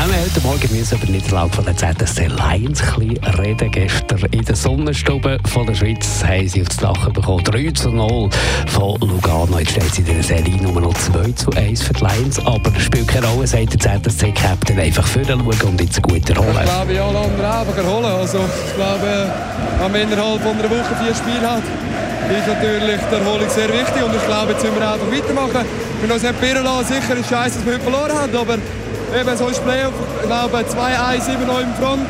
Ja, wir heute Morgen müssen über den Niederlag von der ZSC Lions reden. Gestern in der Sonnenstube von der Schweiz haben sie aufs Lachen bekommen. 3 zu 0 von Lugano. Jetzt steht sie in der Serie Nummer noch 2 zu 1 für die Lions. Aber das spielt keine Rolle, sagt der ZSC-Captain. Einfach schauen und jetzt gute Rolle. Ich glaube, ja, einfach erholen. Also, ich glaube, wenn man innerhalb von einer Woche vier Spiele hat, ist natürlich die Erholung sehr wichtig. Und ich glaube, jetzt müssen wir einfach weitermachen. Müssen uns nicht birren lassen. Sicher ist scheiße, dass wir heute verloren haben, aber eben so ist Playoff. Ich glaube, 2-1, 7 noch im Front.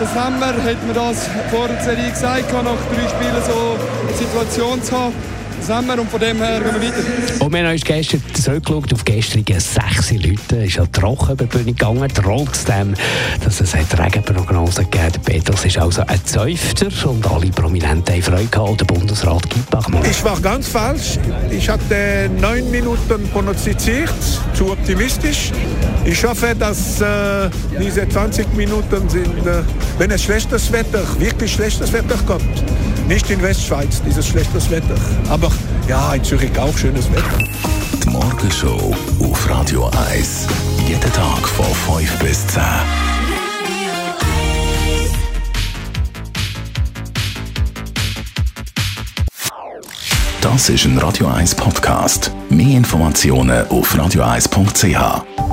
Das haben wir, hätten wir das vor der Serie gesagt, nach drei Spielen so eine Situation zu haben. Wir und von dem her gehen wir weiter. Und wir haben uns gestern zurückgeschaut auf gestrige sechs Leute. Es ist ja trocken über die Bühne gegangen, trotzdem, dass es eine Regenprognose gegeben hat. Peters ist also ein Zäufter und alle Prominenten haben Freude gehabt. Der Bundesrat Giebach. Ich war ganz falsch. Ich hatte neun Minuten prognostiziert, zu optimistisch. Ich hoffe, dass äh, diese 20 Minuten sind, äh, wenn es schlechtes Wetter, wirklich schlechtes Wetter kommt. Nicht in Westschweiz, dieses schlechtes Wetter. Aber ja, in Zürich auch schönes Wetter. Die Morgenshow auf Radio 1. Jeden Tag von 5 bis 10. Das ist ein Radio 1 Podcast. Mehr Informationen auf radio1.ch.